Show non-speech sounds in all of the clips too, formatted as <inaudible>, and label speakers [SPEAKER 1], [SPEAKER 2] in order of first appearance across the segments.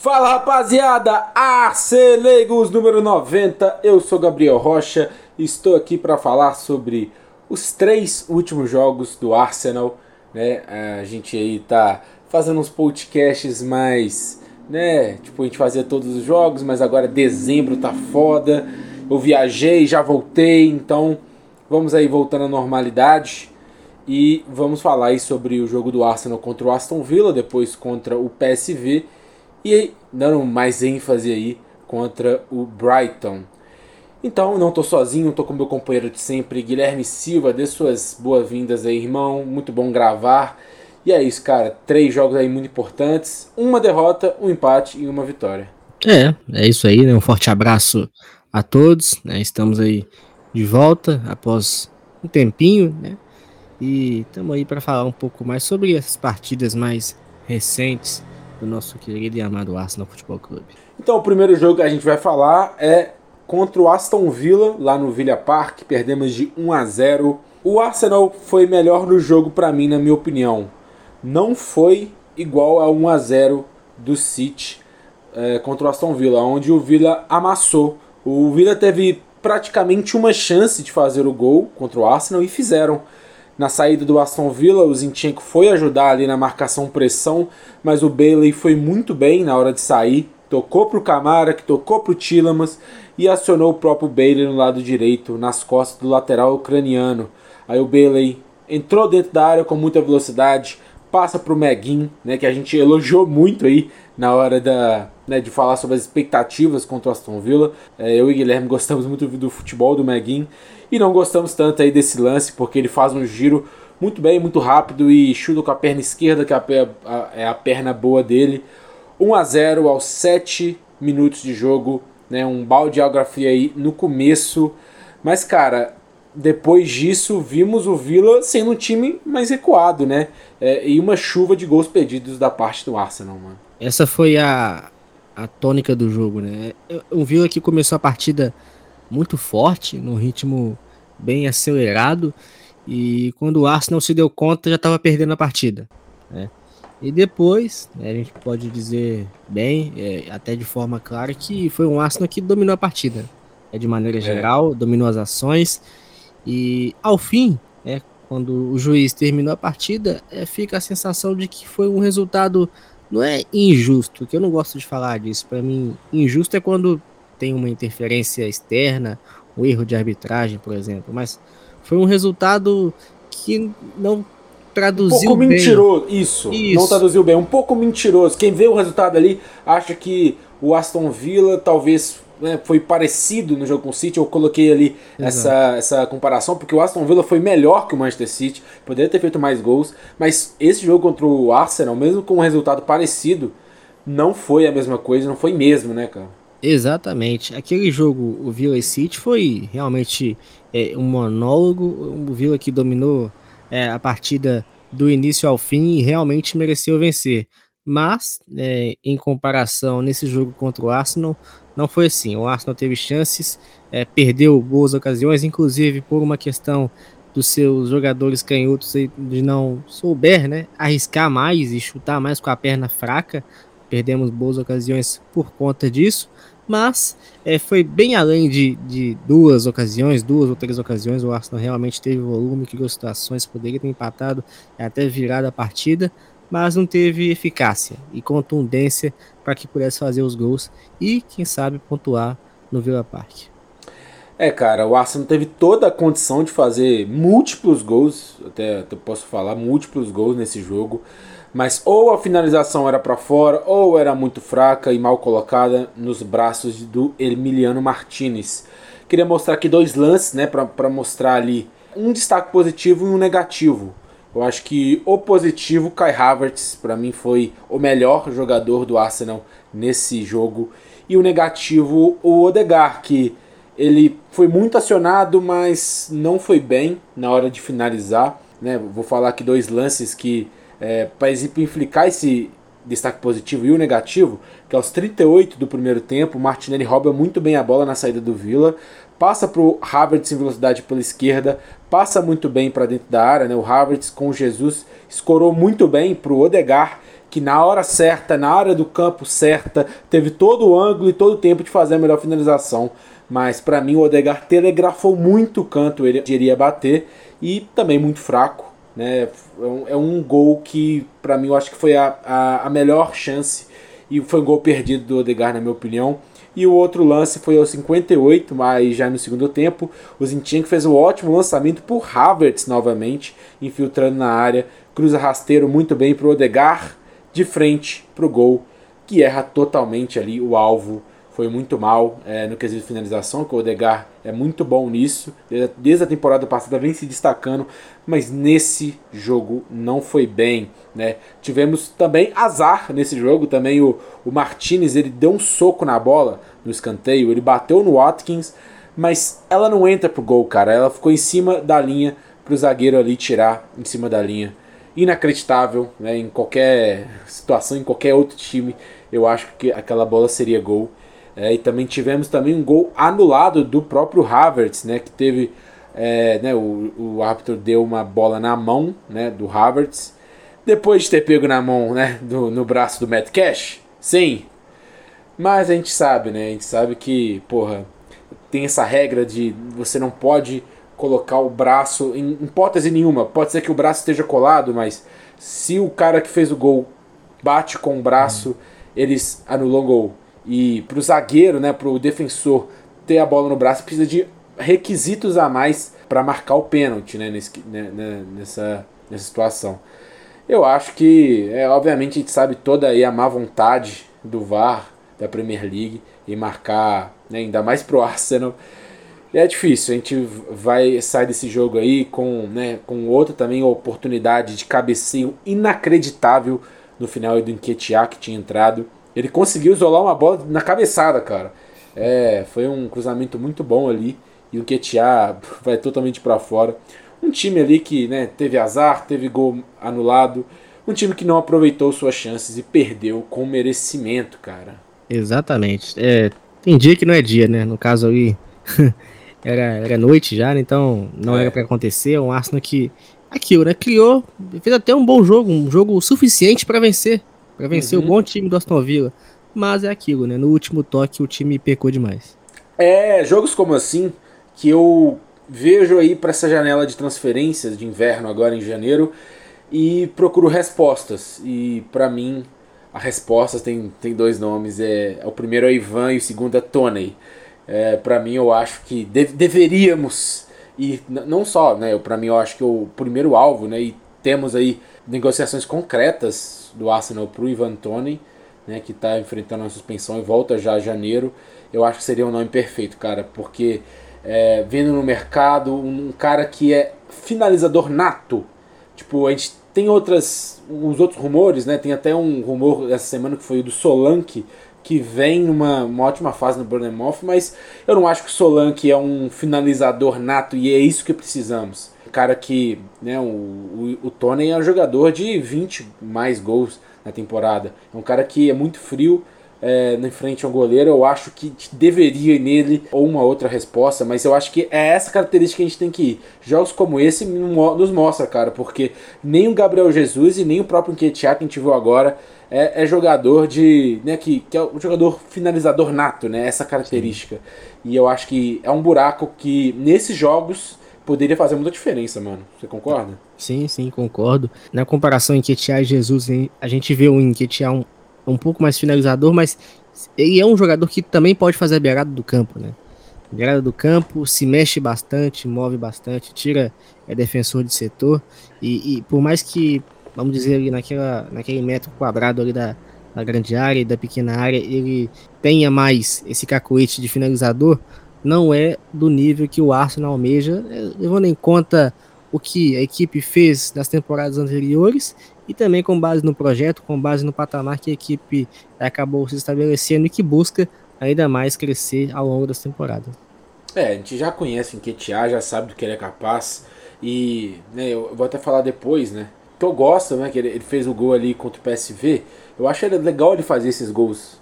[SPEAKER 1] Fala rapaziada, Arcelegos número 90, eu sou Gabriel Rocha e estou aqui para falar sobre os três últimos jogos do Arsenal. Né? A gente aí tá fazendo uns podcasts mais, né? Tipo, a gente fazia todos os jogos, mas agora dezembro tá foda. Eu viajei, já voltei, então vamos aí voltando à normalidade. E vamos falar aí sobre o jogo do Arsenal contra o Aston Villa, depois contra o PSV e dando mais ênfase aí contra o Brighton. Então, não estou sozinho, estou com meu companheiro de sempre, Guilherme Silva. Dê suas boas-vindas aí, irmão. Muito bom gravar. E é isso, cara. Três jogos aí muito importantes: uma derrota, um empate e uma vitória.
[SPEAKER 2] É, é isso aí, né? Um forte abraço a todos. Né? Estamos aí de volta após um tempinho, né? E estamos aí para falar um pouco mais sobre essas partidas mais recentes do nosso querido e amado Arsenal Futebol Clube.
[SPEAKER 1] Então, o primeiro jogo que a gente vai falar é contra o Aston Villa, lá no Villa Park. Perdemos de 1 a 0. O Arsenal foi melhor no jogo para mim, na minha opinião. Não foi igual a 1 a 0 do City é, contra o Aston Villa, onde o Villa amassou. O Villa teve praticamente uma chance de fazer o gol contra o Arsenal e fizeram. Na saída do Aston Villa, o Zinchenko foi ajudar ali na marcação pressão, mas o Bailey foi muito bem na hora de sair. Tocou para o Camara, que tocou para o Tillamas e acionou o próprio Bailey no lado direito, nas costas do lateral ucraniano. Aí o Bailey entrou dentro da área com muita velocidade, passa para o Meguin, né, que a gente elogiou muito aí na hora da, né, de falar sobre as expectativas contra o Aston Villa. É, eu e Guilherme gostamos muito do futebol do Meguin e não gostamos tanto aí desse lance, porque ele faz um giro muito bem, muito rápido e chuta com a perna esquerda, que é a, é perna boa dele. 1 a 0 aos 7 minutos de jogo, né? Um balde de geografia aí no começo. Mas, cara, depois disso, vimos o Villa sendo um time mais recuado, né? É, e uma chuva de gols perdidos da parte do Arsenal, mano.
[SPEAKER 2] Essa foi a, a tônica do jogo, né? O Villa que começou a partida muito forte, no ritmo bem acelerado. E quando o Arsenal se deu conta, já estava perdendo a partida. Né? E depois, né, a gente pode dizer bem, é, até de forma clara, que foi um Arsenal que dominou a partida. É, de maneira é. geral, dominou as ações. E ao fim, é, quando o juiz terminou a partida, é, fica a sensação de que foi um resultado. Não é injusto, que eu não gosto de falar disso. Para mim, injusto é quando tem uma interferência externa, um erro de arbitragem, por exemplo, mas foi um resultado que não traduziu
[SPEAKER 1] um pouco bem. mentiroso, isso, isso, não traduziu bem, um pouco mentiroso. Quem vê o resultado ali acha que o Aston Villa talvez né, foi parecido no jogo com o City. Eu coloquei ali essa, essa comparação porque o Aston Villa foi melhor que o Manchester City, poderia ter feito mais gols, mas esse jogo contra o Arsenal, mesmo com um resultado parecido, não foi a mesma coisa, não foi mesmo, né, cara?
[SPEAKER 2] Exatamente. Aquele jogo, o Villa City, foi realmente é, um monólogo. O Villa que dominou é, a partida do início ao fim e realmente mereceu vencer. Mas, é, em comparação nesse jogo contra o Arsenal, não foi assim. O Arsenal teve chances, é, perdeu boas ocasiões, inclusive por uma questão dos seus jogadores canhotos de não souber né, arriscar mais e chutar mais com a perna fraca. Perdemos boas ocasiões por conta disso mas é, foi bem além de, de, duas ocasiões, duas ou três ocasiões, o Arsenal realmente teve volume, criou situações, poderia ter empatado, até virado a partida, mas não teve eficácia e contundência para que pudesse fazer os gols e, quem sabe, pontuar no Villa Park.
[SPEAKER 1] É, cara, o Arsenal teve toda a condição de fazer múltiplos gols, até, até posso falar, múltiplos gols nesse jogo mas ou a finalização era para fora ou era muito fraca e mal colocada nos braços do Emiliano Martinez. Queria mostrar aqui dois lances, né, para mostrar ali um destaque positivo e um negativo. Eu acho que o positivo, Kai Havertz, para mim foi o melhor jogador do Arsenal nesse jogo. E o negativo, o Odegar, que ele foi muito acionado, mas não foi bem na hora de finalizar. Né? Vou falar aqui dois lances que é, para exemplificar esse destaque positivo e o negativo, que aos 38 do primeiro tempo, Martinelli rouba muito bem a bola na saída do Villa, passa para o Havertz em velocidade pela esquerda, passa muito bem para dentro da área, né? o Havertz com o Jesus escorou muito bem para o Odegar, que na hora certa, na área do campo certa, teve todo o ângulo e todo o tempo de fazer a melhor finalização. Mas para mim o Odegar telegrafou muito o canto ele iria bater e também muito fraco. Né? É, um, é um gol que para mim eu acho que foi a, a, a melhor chance e foi um gol perdido do Odegar na minha opinião. E o outro lance foi aos 58, mas já no segundo tempo, o Zinchenko fez um ótimo lançamento por Havertz novamente, infiltrando na área, cruza rasteiro muito bem para o Odegar, de frente para o gol, que erra totalmente ali o alvo. Foi muito mal é, no quesito de finalização, que o Odegar é muito bom nisso. Desde a temporada passada vem se destacando, mas nesse jogo não foi bem. Né? Tivemos também azar nesse jogo. Também o, o Martinez ele deu um soco na bola no escanteio, ele bateu no Watkins, mas ela não entra pro gol, cara. Ela ficou em cima da linha para o zagueiro ali tirar em cima da linha inacreditável né, em qualquer situação, em qualquer outro time. Eu acho que aquela bola seria gol. É, e também tivemos também um gol anulado do próprio Havertz, né, que teve é, né, o, o árbitro deu uma bola na mão né, do Havertz. Depois de ter pego na mão, né, do, no braço do Matt Cash, sim. Mas a gente sabe, né? A gente sabe que, porra, tem essa regra de você não pode colocar o braço em hipótese nenhuma. Pode ser que o braço esteja colado, mas se o cara que fez o gol bate com o braço, eles anulam o gol. E pro zagueiro, né, pro defensor ter a bola no braço, precisa de requisitos a mais para marcar o pênalti, né, nesse, né, né, nessa, nessa situação. Eu acho que, é, obviamente, a gente sabe toda aí a má vontade do VAR da Premier League em marcar, né, ainda mais pro Arsenal, é difícil, a gente vai sair desse jogo aí com, né, com outra também oportunidade de cabeceio inacreditável no final do Enquetear que tinha entrado. Ele conseguiu isolar uma bola na cabeçada, cara. É, foi um cruzamento muito bom ali e o Enquetear <laughs> vai totalmente para fora. Um time ali que né, teve azar, teve gol anulado. Um time que não aproveitou suas chances e perdeu com merecimento, cara.
[SPEAKER 2] Exatamente. É, tem dia que não é dia, né? No caso aí, <laughs> era, era noite já, né? então não é. era para acontecer. Um Arsenal que aquilo, né? Criou, fez até um bom jogo, um jogo suficiente para vencer, para vencer uhum. o bom time do Aston Villa. Mas é aquilo, né? No último toque o time pecou demais.
[SPEAKER 1] É, jogos como assim que eu vejo aí para essa janela de transferências de inverno agora em janeiro e procuro respostas. E para mim a resposta tem, tem dois nomes, é, é o primeiro é Ivan e o segundo é Tony é, para mim eu acho que de deveríamos e não só, né? Para mim eu acho que o primeiro alvo, né? E temos aí negociações concretas do Arsenal para o Ivan Tony, né? Que está enfrentando a suspensão e volta já a janeiro. Eu acho que seria um nome perfeito, cara, porque é, vendo no mercado um cara que é finalizador nato, tipo a gente tem outras, uns outros rumores, né? Tem até um rumor essa semana que foi o do Solanke que vem numa ótima fase no Bournemouth, mas eu não acho que o Solanke é um finalizador nato e é isso que precisamos. O cara que, né, o, o, o Tony é um jogador de 20 mais gols na temporada. É um cara que é muito frio, é, na frente ao goleiro, eu acho que deveria ir nele ou uma outra resposta, mas eu acho que é essa característica que a gente tem que ir. Jogos como esse nos mostra, cara, porque nem o Gabriel Jesus e nem o próprio Nketiah que a gente viu agora é, é, jogador de. Né, que, que é um jogador finalizador nato, né? Essa característica. Sim. E eu acho que é um buraco que nesses jogos poderia fazer muita diferença, mano. Você concorda?
[SPEAKER 2] Sim, sim, concordo. Na comparação em Nketiah e Jesus, a gente vê o Nketiah um um pouco mais finalizador, mas ele é um jogador que também pode fazer a beirada do campo, né? Beirada do campo, se mexe bastante, move bastante, tira é defensor de setor e, e por mais que, vamos dizer ali naquela, naquele metro quadrado ali da, da grande área e da pequena área, ele tenha mais esse cacoete de finalizador, não é do nível que o Arsenal almeja, é, levando em conta o que a equipe fez nas temporadas anteriores e também com base no projeto, com base no patamar que a equipe acabou se estabelecendo e que busca ainda mais crescer ao longo das temporadas.
[SPEAKER 1] É, a gente já conhece o Nketiah, já sabe do que ele é capaz e né, eu vou até falar depois, né? Que eu gosto, né? Que ele, ele fez o gol ali contra o PSV. Eu acho legal ele fazer esses gols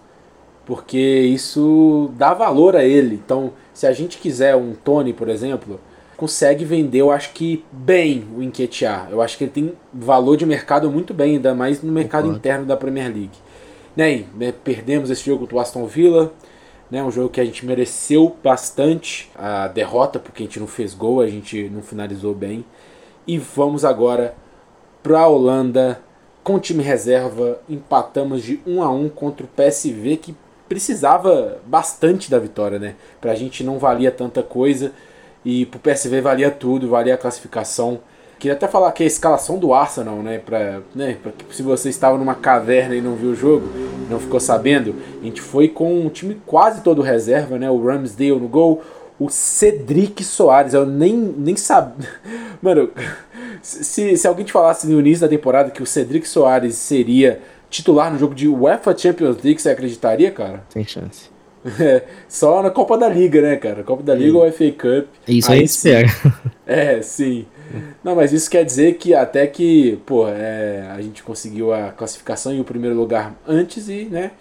[SPEAKER 1] porque isso dá valor a ele. Então, se a gente quiser um Tony, por exemplo, consegue vender, eu acho que bem o Enquetear. Eu acho que ele tem valor de mercado muito bem, ainda mais no mercado Concordo. interno da Premier League. Né, né, perdemos esse jogo do Aston Villa, né, um jogo que a gente mereceu bastante a derrota, porque a gente não fez gol, a gente não finalizou bem. E vamos agora para a Holanda com time reserva, empatamos de 1 a 1 contra o PSV que precisava bastante da vitória, né? Pra gente não valia tanta coisa. E pro PSV valia tudo, valia a classificação. Queria até falar que a escalação do Arsenal, né, pra, né, pra, se você estava numa caverna e não viu o jogo, não ficou sabendo, a gente foi com um time quase todo reserva, né, o Ramsdale no gol, o Cedric Soares, eu nem, nem sabia, <laughs> mano, <laughs> se, se alguém te falasse no início da temporada que o Cedric Soares seria titular no jogo de UEFA Champions League, você acreditaria, cara?
[SPEAKER 2] Sem chance.
[SPEAKER 1] É, só na Copa da Liga, né, cara? Copa da Liga ou FA Cup.
[SPEAKER 2] Isso aí, aí espera. <laughs>
[SPEAKER 1] É, sim. Não, mas isso quer dizer que até que, pô, é, a gente conseguiu a classificação e o primeiro lugar antes e, né,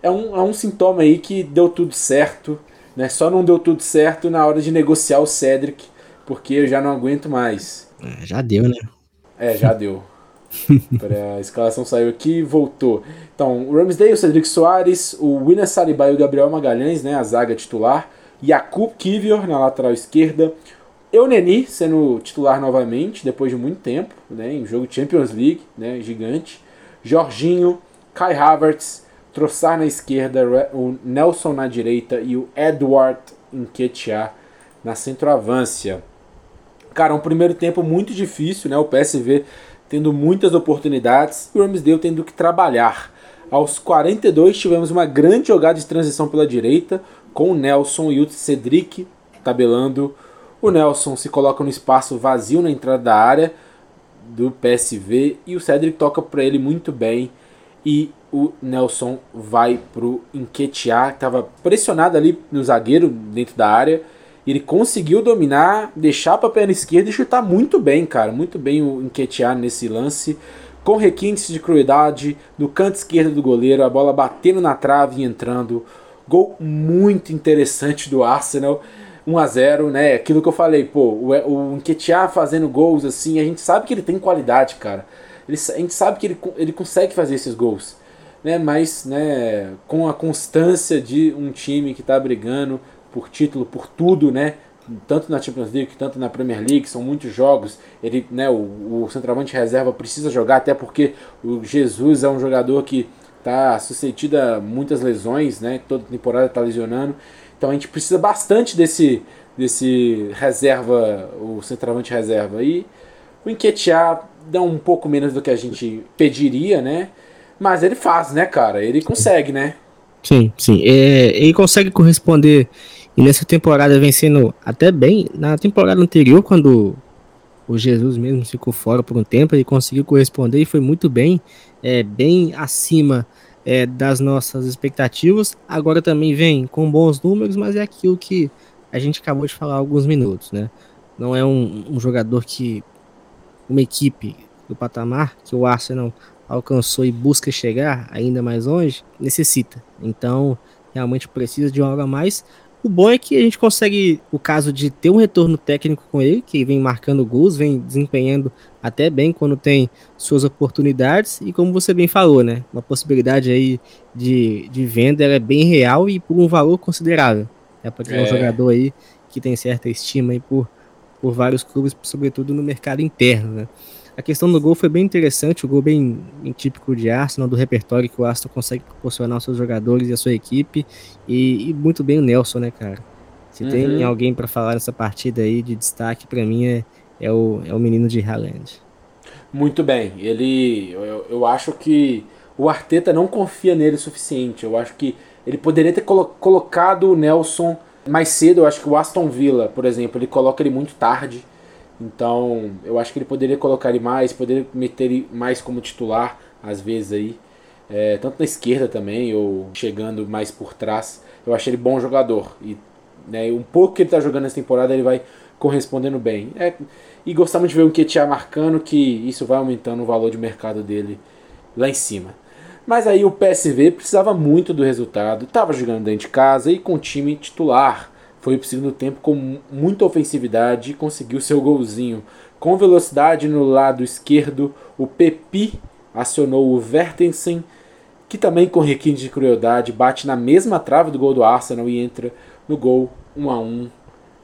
[SPEAKER 1] é um, é um sintoma aí que deu tudo certo, né? Só não deu tudo certo na hora de negociar o Cedric, porque eu já não aguento mais.
[SPEAKER 2] É, já deu, né?
[SPEAKER 1] É, já deu. <laughs> a escalação saiu aqui e voltou. Então, o Ramsdale, o Cedric Soares, o William Saliba e o Gabriel Magalhães, né, a zaga titular. Jakub Kivior na lateral esquerda. Euneni sendo titular novamente, depois de muito tempo, né, em jogo Champions League, né, gigante. Jorginho, Kai Havertz, Trossard na esquerda, o Nelson na direita e o Edward Nketiah na centroavância. Cara, um primeiro tempo muito difícil, né? O PSV tendo muitas oportunidades e o Ramsdale tendo que trabalhar. Aos 42 tivemos uma grande jogada de transição pela direita com o Nelson e o Cedric tabelando. O Nelson se coloca no espaço vazio na entrada da área do PSV e o Cedric toca para ele muito bem e o Nelson vai pro Enquetear, que estava pressionado ali no zagueiro dentro da área ele conseguiu dominar, deixar para a perna esquerda e chutar muito bem, cara. Muito bem o Enquetear nesse lance. Com requintes de crueldade no canto esquerdo do goleiro, a bola batendo na trave e entrando. Gol muito interessante do Arsenal. 1 a 0 né? Aquilo que eu falei, pô, o, o Enquetear fazendo gols assim, a gente sabe que ele tem qualidade, cara. Ele, a gente sabe que ele, ele consegue fazer esses gols. Né, mas né, com a constância de um time que está brigando por título, por tudo, né? Tanto na Champions League, tanto na Premier League, são muitos jogos. Ele, né, o, o centroavante reserva precisa jogar, até porque o Jesus é um jogador que está suscetível a muitas lesões, né? Toda temporada está lesionando. Então a gente precisa bastante desse, desse reserva, o centroavante reserva. E o Enquetear dá um pouco menos do que a gente pediria, né? Mas ele faz, né, cara? Ele consegue, né?
[SPEAKER 2] Sim, sim. É, ele consegue corresponder e nessa temporada vem sendo até bem. Na temporada anterior, quando o Jesus mesmo ficou fora por um tempo, ele conseguiu corresponder e foi muito bem, é, bem acima é, das nossas expectativas. Agora também vem com bons números, mas é aquilo que a gente acabou de falar há alguns minutos, né? Não é um, um jogador que uma equipe do patamar que o Arsenal alcançou e busca chegar ainda mais longe, necessita. Então, realmente precisa de uma hora mais. O bom é que a gente consegue, o caso de ter um retorno técnico com ele, que vem marcando gols, vem desempenhando até bem quando tem suas oportunidades, e como você bem falou, né? Uma possibilidade aí de, de venda é bem real e por um valor considerável. É para ter é. um jogador aí que tem certa estima aí por, por vários clubes, sobretudo no mercado interno, né? A questão do gol foi bem interessante, o gol bem, bem típico de Arsenal, do repertório que o Arsenal consegue proporcionar aos seus jogadores e à sua equipe, e, e muito bem o Nelson, né, cara? Se uhum. tem alguém para falar nessa partida aí de destaque, para mim é, é, o, é o menino de Haaland.
[SPEAKER 1] Muito bem, ele, eu, eu acho que o Arteta não confia nele o suficiente, eu acho que ele poderia ter colo colocado o Nelson mais cedo, eu acho que o Aston Villa, por exemplo, ele coloca ele muito tarde, então, eu acho que ele poderia colocar ele mais, poderia meter ele mais como titular, às vezes aí. É, tanto na esquerda também, ou chegando mais por trás. Eu achei ele bom jogador. E né, um pouco que ele está jogando nessa temporada, ele vai correspondendo bem. É, e gostamos de ver o Ketia marcando, que isso vai aumentando o valor de mercado dele lá em cima. Mas aí o PSV precisava muito do resultado, estava jogando dentro de casa e com o time titular foi pro segundo tempo com muita ofensividade e conseguiu seu golzinho. Com velocidade no lado esquerdo, o Pepi acionou o Vertensen, que também com requinte de crueldade bate na mesma trave do gol do Arsenal e entra no gol 1 a 1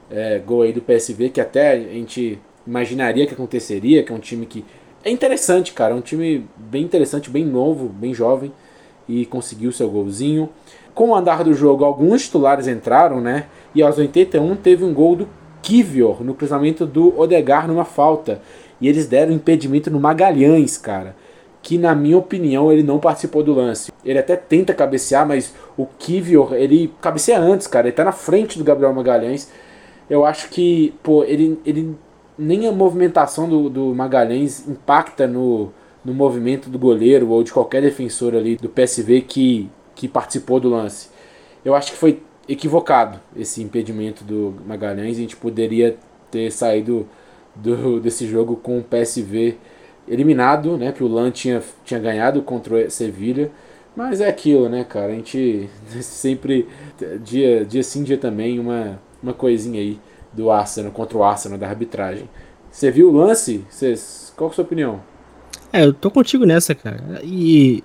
[SPEAKER 1] é, gol aí do PSV, que até a gente imaginaria que aconteceria, que é um time que é interessante, cara, é um time bem interessante, bem novo, bem jovem e conseguiu seu golzinho. Com o andar do jogo, alguns titulares entraram, né? E aos 81 teve um gol do Kivior no cruzamento do Odegar numa falta. E eles deram impedimento no Magalhães, cara. Que na minha opinião ele não participou do lance. Ele até tenta cabecear, mas o Kivior, ele cabeceia antes, cara. Ele tá na frente do Gabriel Magalhães. Eu acho que, pô, ele, ele nem a movimentação do, do Magalhães impacta no, no movimento do goleiro ou de qualquer defensor ali do PSV que, que participou do lance. Eu acho que foi equivocado esse impedimento do Magalhães. A gente poderia ter saído do, desse jogo com o PSV eliminado, né? Que o Lan tinha, tinha ganhado contra o Sevilha. Mas é aquilo, né, cara? A gente <laughs> sempre, dia, dia sim, dia também, uma, uma coisinha aí do Arsenal contra o Arsenal da arbitragem. Você viu o lance? Cês, qual é a sua opinião?
[SPEAKER 2] É, eu tô contigo nessa, cara. E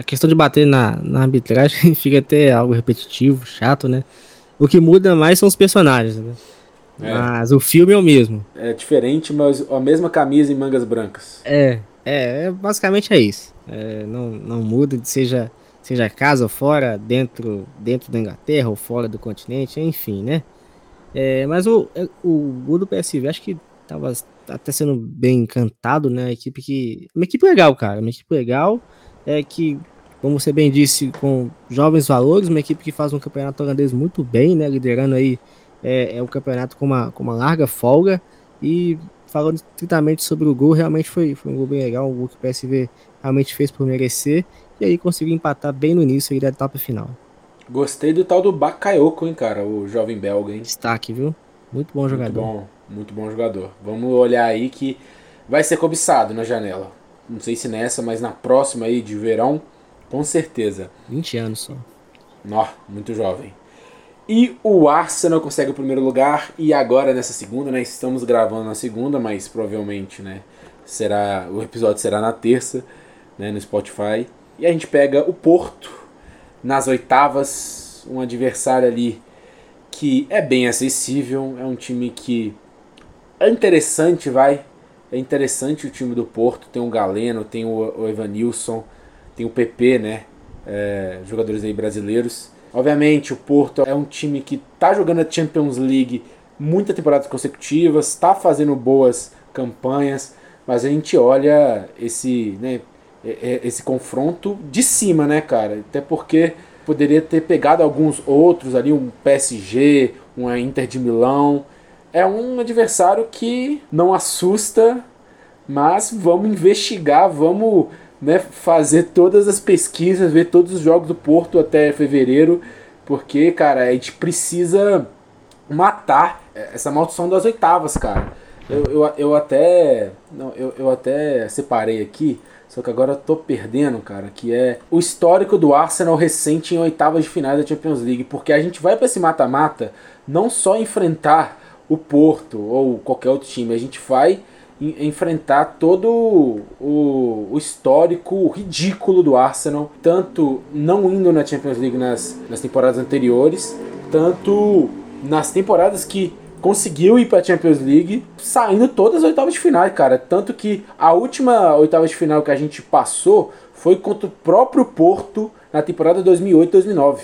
[SPEAKER 2] a questão de bater na, na arbitragem <laughs> fica até algo repetitivo, chato, né? O que muda mais são os personagens, né? É. Mas o filme é o mesmo.
[SPEAKER 1] É diferente, mas a mesma camisa e mangas brancas.
[SPEAKER 2] É, é, é basicamente é isso. É, não, não muda, seja, seja casa ou fora, dentro, dentro da Inglaterra ou fora do continente, enfim, né? É, mas o, é, o gol do PSV acho que tava até sendo bem encantado, né? A equipe que. Uma equipe legal, cara. Uma equipe legal. É que, como você bem disse, com jovens valores, uma equipe que faz um campeonato holandês muito bem, né? Liderando aí é, é um campeonato com uma, com uma larga folga. E falando estritamente sobre o gol, realmente foi, foi um gol bem legal, um gol que o PSV realmente fez por merecer. E aí conseguiu empatar bem no início da etapa final.
[SPEAKER 1] Gostei do tal do Bakayoko, hein, cara, o jovem belga, hein?
[SPEAKER 2] Destaque, viu? Muito bom jogador.
[SPEAKER 1] Muito bom, muito bom jogador. Vamos olhar aí que vai ser cobiçado na janela. Não sei se nessa, mas na próxima aí de verão, com certeza.
[SPEAKER 2] 20 anos só.
[SPEAKER 1] Nó, muito jovem. E o Arsenal consegue o primeiro lugar e agora nessa segunda, né? Estamos gravando na segunda, mas provavelmente, né? Será o episódio será na terça, né? No Spotify. E a gente pega o Porto nas oitavas, um adversário ali que é bem acessível, é um time que é interessante, vai. É interessante o time do Porto, tem o Galeno, tem o, Evanilson, tem o PP, né? É, jogadores aí brasileiros. Obviamente, o Porto é um time que está jogando a Champions League muitas temporadas consecutivas, está fazendo boas campanhas, mas a gente olha esse, né, é, é, esse confronto de cima, né, cara? Até porque poderia ter pegado alguns outros ali, um PSG, uma Inter de Milão. É um adversário que não assusta, mas vamos investigar, vamos né, fazer todas as pesquisas, ver todos os jogos do Porto até fevereiro, porque, cara, a gente precisa matar essa maldição das oitavas, cara. Eu, eu, eu até. Não, eu, eu até separei aqui só que agora eu tô perdendo, cara, que é o histórico do Arsenal recente em oitavas de final da Champions League, porque a gente vai para esse mata-mata não só enfrentar o Porto ou qualquer outro time, a gente vai enfrentar todo o, o, histórico ridículo do Arsenal, tanto não indo na Champions League nas, nas temporadas anteriores, tanto nas temporadas que conseguiu ir para Champions League, saindo todas as oitavas de final, cara. Tanto que a última oitava de final que a gente passou foi contra o próprio Porto na temporada 2008-2009.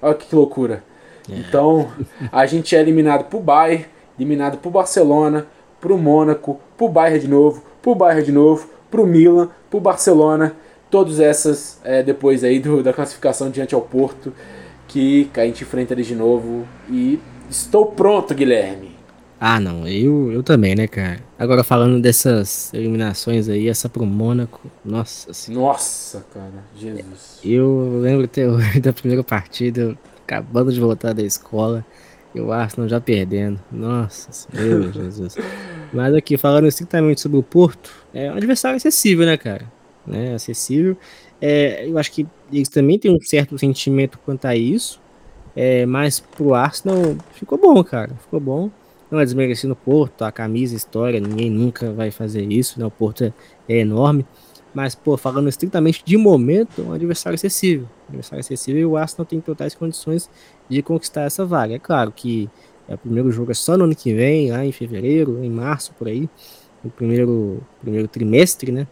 [SPEAKER 1] Olha que loucura. É. Então, a gente é eliminado pro Bayern, eliminado pro Barcelona, pro Mônaco, pro Bayern de novo, pro Bayern de novo, pro Milan, pro Barcelona. Todas essas é, depois aí do, da classificação diante ao Porto, que a gente enfrenta eles de novo e Estou pronto, Guilherme.
[SPEAKER 2] Ah, não, eu, eu também, né, cara? Agora falando dessas eliminações aí, essa pro Mônaco, nossa
[SPEAKER 1] senhora. Nossa, cara, Jesus.
[SPEAKER 2] Eu lembro até hoje <laughs> da primeira partida, acabando de voltar da escola, e o Arsenal já perdendo. Nossa, meu <laughs> Jesus. Mas aqui, falando estritamente sobre o Porto, é um adversário acessível, né, cara? Né, acessível. É, eu acho que eles também têm um certo sentimento quanto a isso, É, mas pro Arsenal ficou bom, cara. Ficou bom. Não é desmerecendo o Porto, a camisa, a história, ninguém nunca vai fazer isso, né? O Porto é, é enorme. Mas, pô, falando estritamente de momento, é um adversário acessível. Um adversário acessível e o Arsenal tem totais condições de conquistar essa vaga. É claro que é, o primeiro jogo é só no ano que vem, lá em fevereiro, em março, por aí. No primeiro, primeiro trimestre, né?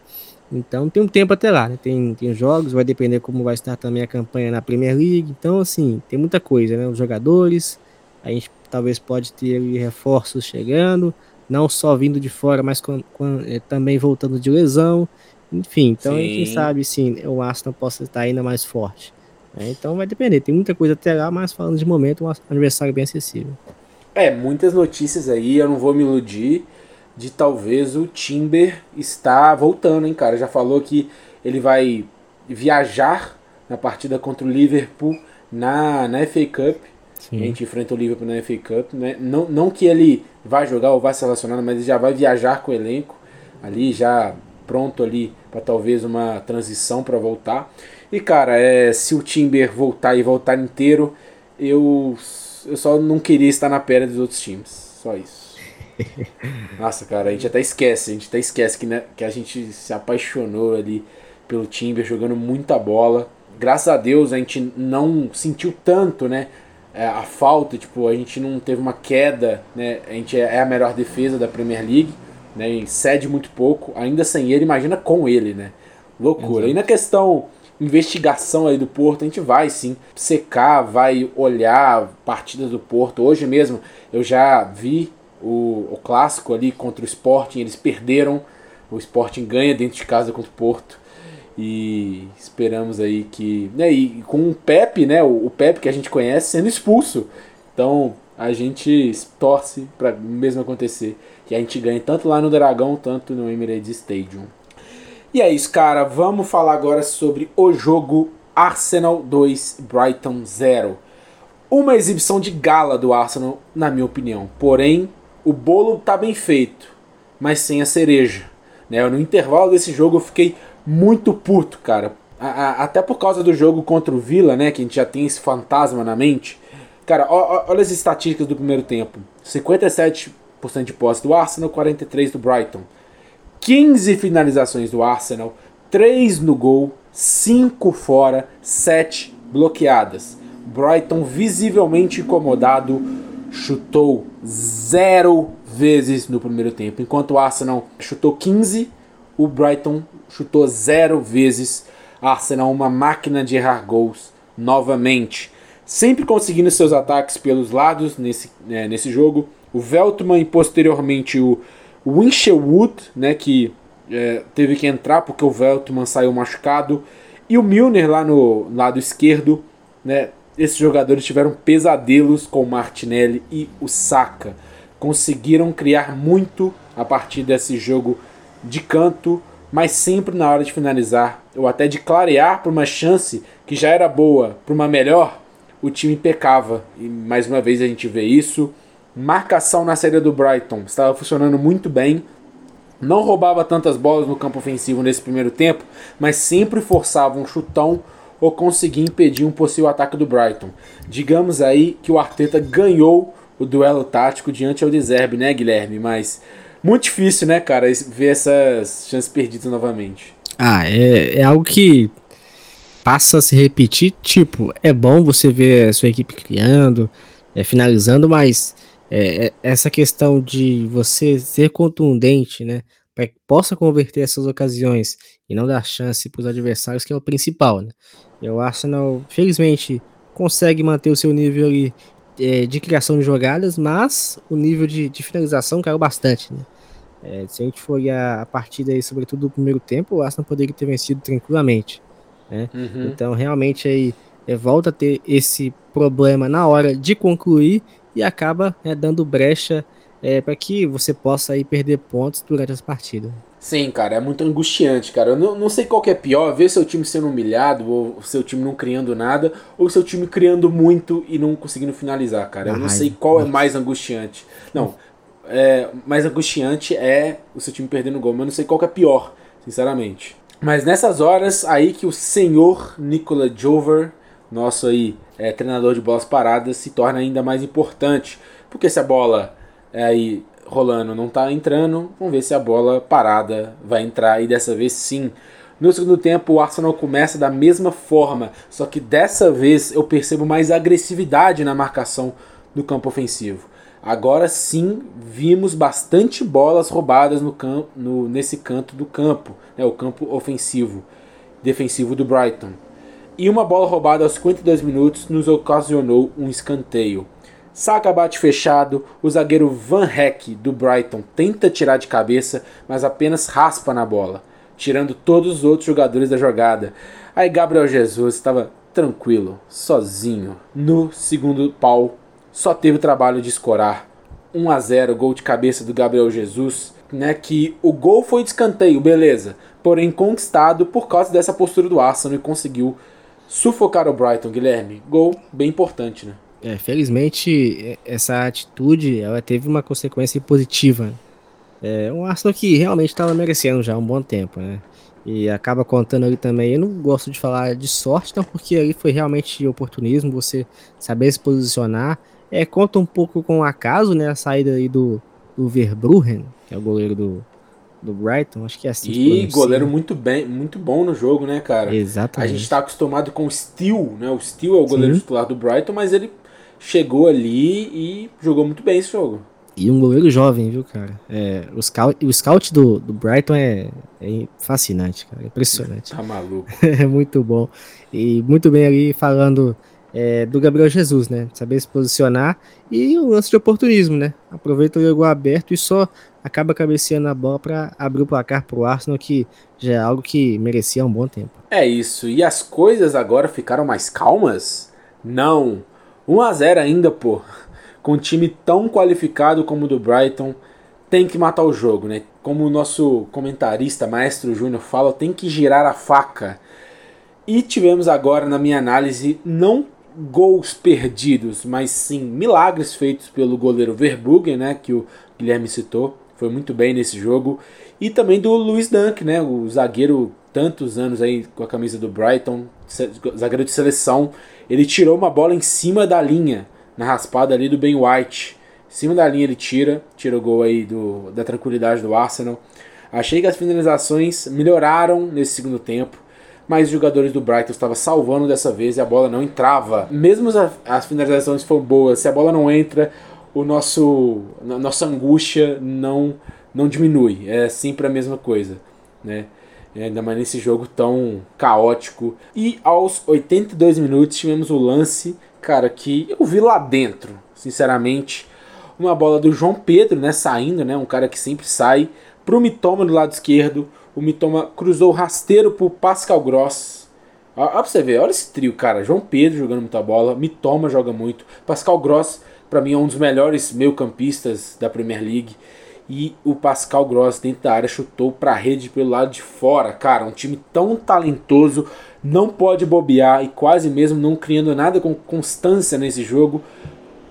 [SPEAKER 2] Então tem um tempo até lá, né? Tem, tem jogos, vai depender como vai estar também a campanha na Premier League. Então, assim, tem muita coisa, né? Os jogadores, a gente talvez pode ter reforços chegando, não só vindo de fora, mas com, com, é, também voltando de lesão. Enfim, então sim. quem sabe sim, o Aston possa estar ainda mais forte. Né? Então vai depender, tem muita coisa até lá, mas falando de momento, um aniversário bem acessível.
[SPEAKER 1] É, muitas notícias aí, eu não vou me iludir de talvez o Timber estar voltando, hein, cara. Já falou que ele vai viajar na partida contra o Liverpool na, na FA Cup. Sim. A gente enfrenta o Liverpool na FA Cup, né? Não, não que ele vai jogar ou vai se relacionar, mas ele já vai viajar com o elenco ali, já pronto ali para talvez uma transição para voltar. E cara, é, se o Timber voltar e voltar inteiro, eu, eu só não queria estar na perna dos outros times. Só isso. <laughs> Nossa, cara, a gente até esquece, a gente até esquece que, né, que a gente se apaixonou ali pelo Timber, jogando muita bola. Graças a Deus a gente não sentiu tanto, né? É, a falta, tipo, a gente não teve uma queda, né? A gente é, é a melhor defesa da Premier League, né? E cede muito pouco, ainda sem ele, imagina com ele, né? Loucura. Exato. E na questão investigação aí do Porto, a gente vai sim secar, vai olhar partidas do Porto. Hoje mesmo eu já vi o, o clássico ali contra o Sporting, eles perderam. O Sporting ganha dentro de casa contra o Porto. E esperamos aí que. Né, e com o Pepe, né? O, Pepe que a gente conhece sendo expulso. Então a gente torce para mesmo acontecer. Que a gente ganhe tanto lá no Dragão, tanto no Emirates Stadium. E é isso, cara. Vamos falar agora sobre o jogo Arsenal 2 Brighton 0. Uma exibição de gala do Arsenal, na minha opinião. Porém, o bolo tá bem feito, mas sem a cereja. Né? No intervalo desse jogo eu fiquei muito puto, cara. A, a, até por causa do jogo contra o Villa, né? Que a gente já tem esse fantasma na mente. Cara, ó, ó, olha as estatísticas do primeiro tempo: 57% de posse do Arsenal, 43% do Brighton. 15 finalizações do Arsenal, 3 no gol, 5 fora, 7 bloqueadas. Brighton visivelmente incomodado, chutou 0 vezes no primeiro tempo, enquanto o Arsenal chutou 15, o Brighton chutou 0 vezes. Arsenal uma máquina de errar gols novamente, sempre conseguindo seus ataques pelos lados nesse, né, nesse jogo. O Veltman e posteriormente o Winchellwood, né, que é, teve que entrar porque o Veltman saiu machucado, e o Milner lá no lado esquerdo, né, esses jogadores tiveram pesadelos com o Martinelli e o Saka. Conseguiram criar muito a partir desse jogo de canto, mas sempre na hora de finalizar, ou até de clarear para uma chance que já era boa para uma melhor, o time pecava. E mais uma vez a gente vê isso. Marcação na série do Brighton estava funcionando muito bem. Não roubava tantas bolas no campo ofensivo nesse primeiro tempo, mas sempre forçava um chutão ou conseguia impedir um possível ataque do Brighton. Digamos aí que o Arteta ganhou o duelo tático diante ao Deserbe, né, Guilherme? Mas muito difícil, né, cara, ver essas chances perdidas novamente.
[SPEAKER 2] Ah, é, é algo que passa a se repetir. Tipo, é bom você ver a sua equipe criando, é, finalizando, mas é, é, essa questão de você ser contundente, né? Para que possa converter essas ocasiões e não dar chance para os adversários, que é o principal, né? E o Arsenal, felizmente, consegue manter o seu nível ali, é, de criação de jogadas, mas o nível de, de finalização caiu bastante, né? É, se a gente for a, a partida aí, sobretudo do primeiro tempo, o Arsenal poderia ter vencido tranquilamente. Né? Uhum. Então, realmente, aí é, volta a ter esse problema na hora de concluir e acaba né, dando brecha é, para que você possa aí perder pontos durante as partidas.
[SPEAKER 1] Sim, cara, é muito angustiante, cara. Eu não, não sei qual que é pior, ver seu time sendo humilhado, ou seu time não criando nada, ou seu time criando muito e não conseguindo finalizar, cara. Eu Ai, não sei qual nossa. é mais angustiante. Não, é, mais angustiante é o seu time perdendo gol, mas eu não sei qual é pior, sinceramente. Mas nessas horas aí que o senhor Nikola Jover nosso aí é, treinador de bolas paradas se torna ainda mais importante. Porque se a bola é, aí rolando não está entrando, vamos ver se a bola parada vai entrar e dessa vez sim. No segundo tempo, o Arsenal começa da mesma forma, só que dessa vez eu percebo mais agressividade na marcação do campo ofensivo. Agora sim vimos bastante bolas roubadas no campo, no, nesse canto do campo, né, o campo ofensivo, defensivo do Brighton. E uma bola roubada aos 52 minutos nos ocasionou um escanteio. Saka bate fechado, o zagueiro Van Heck do Brighton tenta tirar de cabeça, mas apenas raspa na bola, tirando todos os outros jogadores da jogada. Aí Gabriel Jesus estava tranquilo, sozinho, no segundo pau, só teve o trabalho de escorar 1 a 0, gol de cabeça do Gabriel Jesus, né, que o gol foi de escanteio, beleza, porém conquistado por causa dessa postura do Arsenal e conseguiu sufocar o Brighton, Guilherme. Gol bem importante, né?
[SPEAKER 2] É, felizmente essa atitude ela teve uma consequência positiva. É um Arsenal que realmente estava merecendo já há um bom tempo, né? E acaba contando ali também. Eu não gosto de falar de sorte, não, porque ali foi realmente oportunismo, você saber se posicionar. É, conta um pouco com o acaso, né? A saída aí do, do Verbruggen, que é o goleiro do, do Brighton, acho que é assim.
[SPEAKER 1] E goleiro muito bem, muito bom no jogo, né, cara?
[SPEAKER 2] Exatamente.
[SPEAKER 1] A gente está acostumado com o Steel, né? O Steel é o goleiro Sim. titular do Brighton, mas ele chegou ali e jogou muito bem esse jogo.
[SPEAKER 2] E um goleiro jovem, viu, cara? É, o scout, o scout do, do Brighton é, é fascinante, cara. Impressionante.
[SPEAKER 1] Tá maluco. <laughs>
[SPEAKER 2] é muito bom. E muito bem ali falando é, do Gabriel Jesus, né? Saber se posicionar e o lance de oportunismo, né? Aproveita o jogo aberto e só acaba cabeceando a bola para abrir o placar pro Arsenal, que já é algo que merecia um bom tempo.
[SPEAKER 1] É isso. E as coisas agora ficaram mais calmas? Não. 1 a 0 ainda, pô. Com um time tão qualificado como o do Brighton, tem que matar o jogo, né? Como o nosso comentarista, Maestro Júnior, fala, tem que girar a faca. E tivemos agora, na minha análise, não gols perdidos, mas sim milagres feitos pelo goleiro Verbruggen, né? Que o Guilherme citou. Foi muito bem nesse jogo. E também do Luiz Dunk, né? O zagueiro tantos anos aí com a camisa do Brighton, zagueiro de seleção, ele tirou uma bola em cima da linha, na raspada ali do Ben White. Em cima da linha ele tira, tira o gol aí do, da tranquilidade do Arsenal. Achei que as finalizações melhoraram nesse segundo tempo, mas os jogadores do Brighton estavam salvando dessa vez e a bola não entrava. Mesmo as, as finalizações foram boas, se a bola não entra, o nosso a nossa angústia não não diminui. É sempre a mesma coisa, né? É, ainda mais nesse jogo tão caótico. E aos 82 minutos tivemos o lance, cara, que eu vi lá dentro, sinceramente. Uma bola do João Pedro, né, saindo, né, um cara que sempre sai, pro Mitoma do lado esquerdo. O Mitoma cruzou rasteiro pro Pascal Gross. Olha pra você ver, olha esse trio, cara. João Pedro jogando muita bola, Mitoma joga muito. Pascal Gross, para mim, é um dos melhores meio-campistas da Premier League e o Pascal Gross dentro da área chutou para a rede pelo lado de fora. Cara, um time tão talentoso não pode bobear e quase mesmo não criando nada com constância nesse jogo,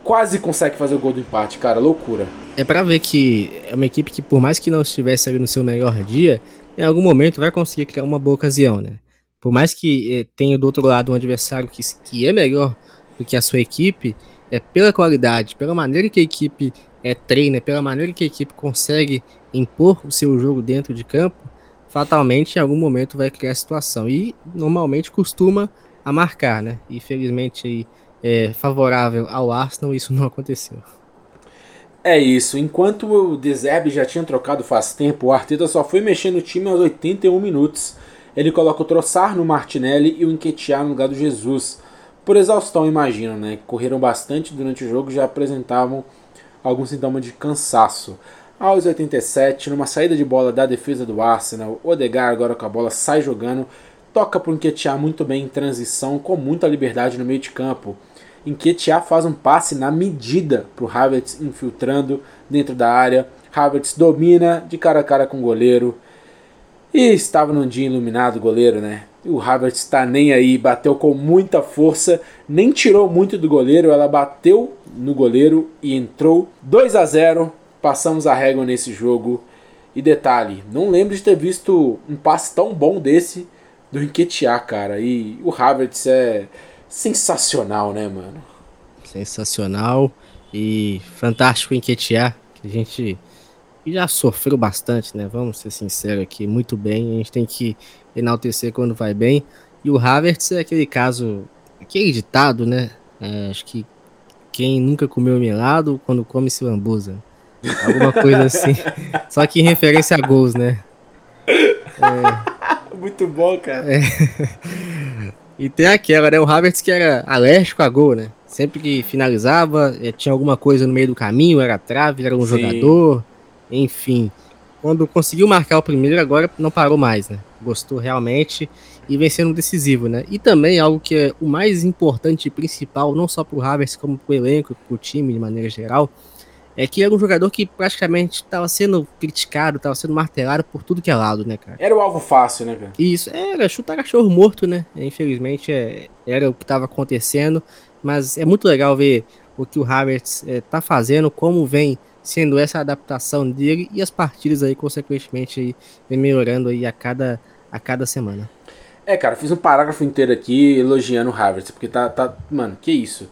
[SPEAKER 1] quase consegue fazer o gol do empate, cara, loucura.
[SPEAKER 2] É para ver que é uma equipe que por mais que não estivesse ali no seu melhor dia, em algum momento vai conseguir criar uma boa ocasião, né? Por mais que eh, tenha do outro lado um adversário que, que é melhor do que a sua equipe, é pela qualidade, pela maneira que a equipe é, treina, pela maneira que a equipe consegue impor o seu jogo dentro de campo, fatalmente em algum momento vai criar situação. E normalmente costuma a marcar, né? E é, favorável ao Arsenal, isso não aconteceu.
[SPEAKER 1] É isso. Enquanto o Deserbe já tinha trocado faz tempo, o Arteta só foi mexer no time aos 81 minutos. Ele coloca o Troçar no Martinelli e o Enquetear no lugar do Jesus. Por exaustão, imagino, né? Correram bastante durante o jogo e já apresentavam algum sintoma de cansaço. Aos 87, numa saída de bola da defesa do Arsenal, Odegaard agora com a bola sai jogando, toca para o Nketiah muito bem em transição, com muita liberdade no meio de campo. Nketiah faz um passe na medida para o Havertz infiltrando dentro da área. Havertz domina de cara a cara com o goleiro. E estava num dia iluminado o goleiro, né? O Havertz está nem aí, bateu com muita força, nem tirou muito do goleiro, ela bateu no goleiro e entrou 2 a 0. Passamos a régua nesse jogo. E detalhe, não lembro de ter visto um passe tão bom desse do Enquetear, cara. E o Havertz é sensacional, né, mano?
[SPEAKER 2] Sensacional e fantástico enquetear, que a gente já sofreu bastante, né? Vamos ser sinceros aqui, muito bem. A gente tem que enaltecer quando vai bem. E o Havertz é aquele caso, aquele ditado, né? É, acho que quem nunca comeu melado, quando come se lambuza. Alguma coisa assim. <laughs> Só que em referência a gols, né?
[SPEAKER 1] É... <laughs> Muito bom, cara. É...
[SPEAKER 2] E tem aquela, né? O Havertz que era alérgico a gol, né? Sempre que finalizava, eh, tinha alguma coisa no meio do caminho, era trave, era um Sim. jogador, enfim. Quando conseguiu marcar o primeiro, agora não parou mais, né? Gostou realmente e vem sendo decisivo, né? E também algo que é o mais importante e principal, não só para o Havertz, como para o elenco, para o time de maneira geral, é que era um jogador que praticamente estava sendo criticado, estava sendo martelado por tudo que é lado, né, cara?
[SPEAKER 1] Era o alvo fácil, né, cara?
[SPEAKER 2] Isso, era chutar cachorro morto, né? Infelizmente é, era o que estava acontecendo, mas é muito legal ver o que o Havertz está é, fazendo, como vem sendo essa adaptação dele e as partidas aí, consequentemente, aí, vem melhorando aí a cada, a cada semana.
[SPEAKER 1] É, cara, fiz um parágrafo inteiro aqui elogiando o Havertz, porque tá, tá mano, que isso?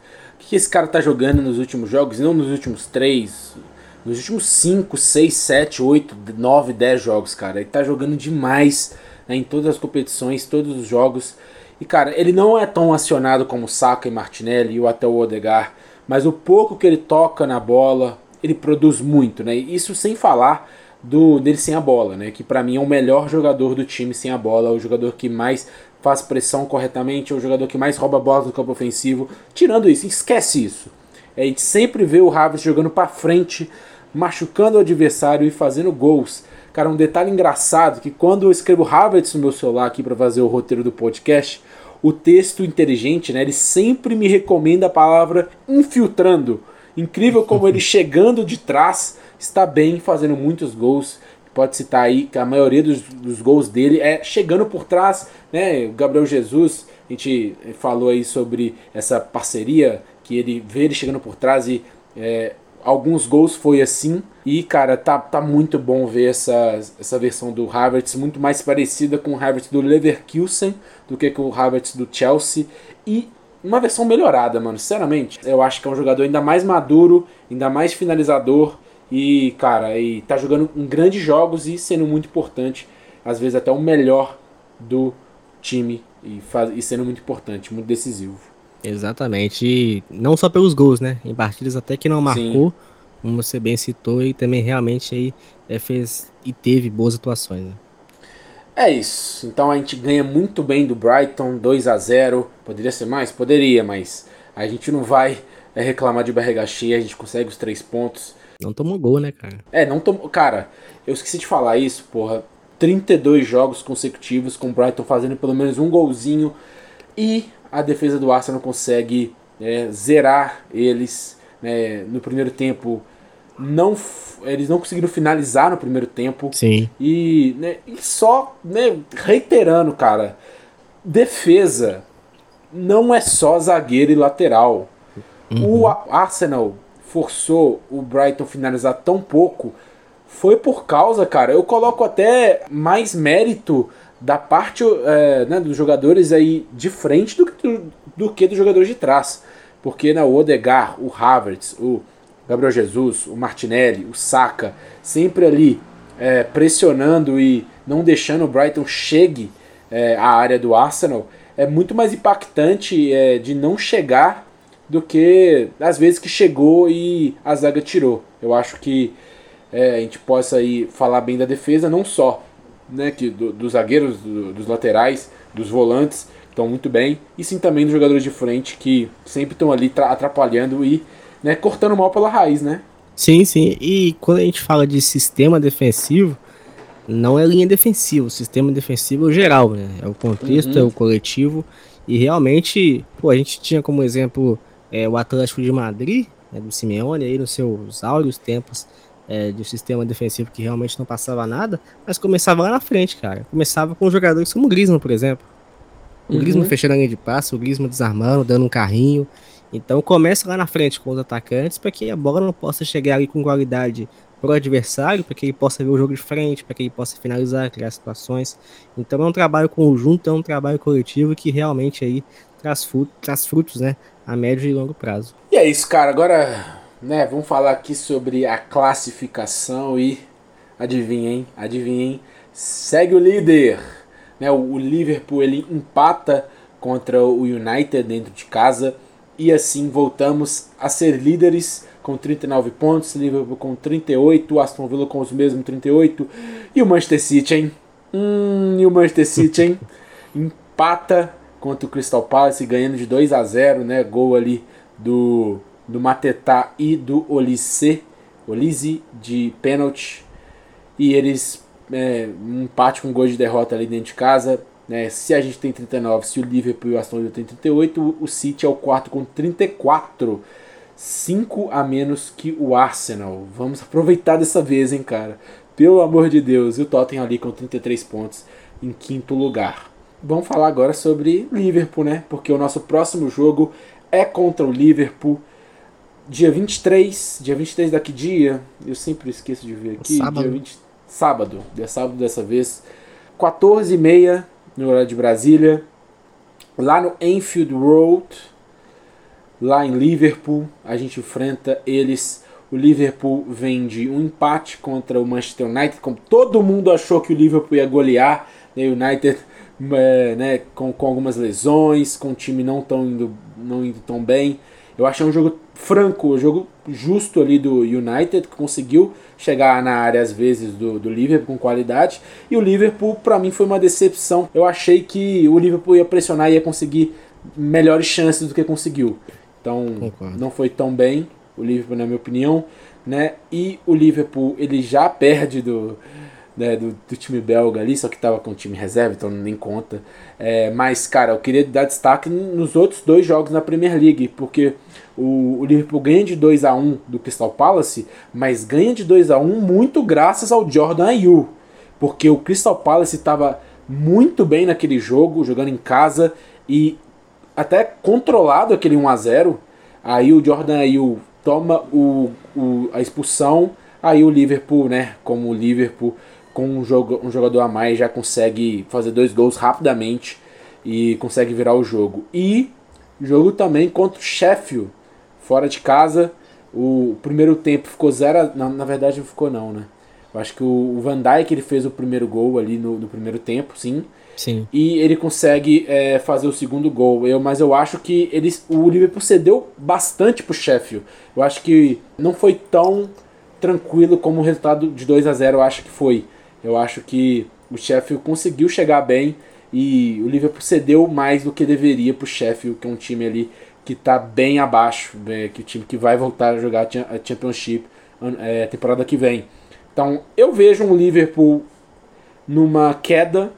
[SPEAKER 1] que esse cara tá jogando nos últimos jogos, não nos últimos 3, nos últimos 5, 6, 7, 8, 9, 10 jogos, cara. Ele tá jogando demais né, em todas as competições, todos os jogos. E, cara, ele não é tão acionado como o Saka e Martinelli ou até o Odegar, mas o pouco que ele toca na bola, ele produz muito, né? Isso sem falar do dele sem a bola, né? Que para mim é o melhor jogador do time sem a bola, o jogador que mais faz pressão corretamente, é o jogador que mais rouba bolas no campo ofensivo. Tirando isso, esquece isso. A gente sempre vê o Havertz jogando para frente, machucando o adversário e fazendo gols. Cara, um detalhe engraçado que quando eu escrevo Havertz no meu celular aqui para fazer o roteiro do podcast, o texto inteligente, né, ele sempre me recomenda a palavra infiltrando. Incrível como ele chegando de trás está bem, fazendo muitos gols pode citar aí que a maioria dos, dos gols dele é chegando por trás, né? O Gabriel Jesus, a gente falou aí sobre essa parceria que ele vê ele chegando por trás e é, alguns gols foi assim. E, cara, tá, tá muito bom ver essa, essa versão do Havertz, muito mais parecida com o Havertz do Leverkusen do que com o Havertz do Chelsea. E uma versão melhorada, mano, sinceramente. Eu acho que é um jogador ainda mais maduro, ainda mais finalizador. E, cara, e tá jogando em grandes jogos e sendo muito importante, às vezes até o melhor do time e, faz, e sendo muito importante, muito decisivo.
[SPEAKER 2] Exatamente, e não só pelos gols, né? Em partidas até que não marcou, Sim. como você bem citou, e também realmente aí é, fez e teve boas atuações. Né?
[SPEAKER 1] É isso. Então a gente ganha muito bem do Brighton, 2 a 0 Poderia ser mais? Poderia, mas a gente não vai é, reclamar de barriga cheia, a gente consegue os três pontos.
[SPEAKER 2] Não tomou gol, né, cara?
[SPEAKER 1] É, não tomou. Cara, eu esqueci de falar isso, porra. 32 jogos consecutivos com o Brighton fazendo pelo menos um golzinho e a defesa do Arsenal consegue é, zerar eles né, no primeiro tempo. Não, eles não conseguiram finalizar no primeiro tempo.
[SPEAKER 2] Sim.
[SPEAKER 1] E, né, e só né, reiterando, cara, defesa não é só zagueiro e lateral. Uhum. O Arsenal forçou o Brighton finalizar tão pouco foi por causa, cara, eu coloco até mais mérito da parte é, né, dos jogadores aí de frente do, do, do que dos jogadores de trás. Porque né, o Odegar, o Havertz, o Gabriel Jesus, o Martinelli, o Saka, sempre ali é, pressionando e não deixando o Brighton chegue é, à área do Arsenal, é muito mais impactante é, de não chegar do que às vezes que chegou e a zaga tirou. Eu acho que é, a gente possa aí falar bem da defesa, não só né, que do, dos zagueiros, do, dos laterais, dos volantes, estão muito bem, e sim também dos jogadores de frente que sempre estão ali atrapalhando e né, cortando mal pela raiz, né?
[SPEAKER 2] Sim, sim. E quando a gente fala de sistema defensivo, não é linha defensiva, o sistema defensivo é o geral, né? É o contexto, uhum. é o coletivo. E realmente, pô, a gente tinha como exemplo é, o Atlético de Madrid, né, do Simeone, aí nos seus áureos tempos é, de um sistema defensivo que realmente não passava nada, mas começava lá na frente, cara. Começava com jogadores como o Griezmann, por exemplo. O uhum. Griezmann fechando a linha de passe, o Griezmann desarmando, dando um carrinho. Então começa lá na frente com os atacantes para que a bola não possa chegar ali com qualidade pro adversário, para que ele possa ver o jogo de frente, para que ele possa finalizar, criar situações. Então é um trabalho conjunto, é um trabalho coletivo que realmente aí traz, frutos, traz frutos, né, a médio e longo prazo.
[SPEAKER 1] E é isso, cara. Agora, né, vamos falar aqui sobre a classificação e adivinhem, adivinhem, segue o líder, né? O Liverpool ele empata contra o United dentro de casa e assim voltamos a ser líderes com 39 pontos, Liverpool com 38, Aston Villa com os mesmos 38 e o Manchester City, hein? Hum, e o Manchester City, hein? <laughs> Empata contra o Crystal Palace ganhando de 2 a 0, né? Gol ali do do Matetá e do Olise, Olise de pênalti e eles é, um empate com gol de derrota ali dentro de casa. Né? Se a gente tem 39, se o Liverpool e o Aston Villa tem 38, o City é o quarto com 34. 5 a menos que o Arsenal. Vamos aproveitar dessa vez, hein, cara. Pelo amor de Deus. E o Tottenham ali com 33 pontos em quinto lugar. Vamos falar agora sobre Liverpool, né? Porque o nosso próximo jogo é contra o Liverpool. Dia 23, dia 23 daqui dia, eu sempre esqueço de ver aqui,
[SPEAKER 2] Sábado.
[SPEAKER 1] dia 20, sábado, é sábado dessa vez, 14h30 no horário de Brasília, lá no Enfield Road, lá em Liverpool, a gente enfrenta eles. O Liverpool vem de um empate contra o Manchester United, como todo mundo achou que o Liverpool ia golear, né? o United é, né, com, com algumas lesões, com o time não tão indo, não indo tão bem. Eu achei um jogo franco, um jogo justo ali do United, que conseguiu chegar na área às vezes do, do Liverpool com qualidade. E o Liverpool, para mim, foi uma decepção. Eu achei que o Liverpool ia pressionar e ia conseguir melhores chances do que conseguiu. Então,
[SPEAKER 2] Concordo.
[SPEAKER 1] não foi tão bem o Liverpool, na minha opinião. Né? E o Liverpool, ele já perde do, né, do, do time belga ali, só que tava com o time reserva, então nem conta. É, mas, cara, eu queria dar destaque nos outros dois jogos na Premier League, porque o, o Liverpool ganha de 2 a 1 do Crystal Palace, mas ganha de 2 a 1 muito graças ao Jordan Ayew, porque o Crystal Palace estava muito bem naquele jogo, jogando em casa e até controlado aquele 1 a 0. Aí o Jordan Ayew toma o, o, a expulsão, aí o Liverpool, né, como o Liverpool com um, jogo, um jogador a mais já consegue fazer dois gols rapidamente e consegue virar o jogo. E jogo também contra o Sheffield, fora de casa. O primeiro tempo ficou zero. Na, na verdade, não ficou, não, né? Eu acho que o, Van Dijk ele fez o primeiro gol ali no, no primeiro tempo, sim.
[SPEAKER 2] Sim.
[SPEAKER 1] E ele consegue é, fazer o segundo gol. Eu, mas eu acho que eles, o Liverpool cedeu bastante pro Sheffield. Eu acho que não foi tão tranquilo como o resultado de 2 a 0 eu acho que foi. Eu acho que o Sheffield conseguiu chegar bem e o Liverpool cedeu mais do que deveria pro Sheffield, que é um time ali que está bem abaixo, né, que o time que vai voltar a jogar a Championship é, temporada que vem. Então eu vejo um Liverpool numa queda.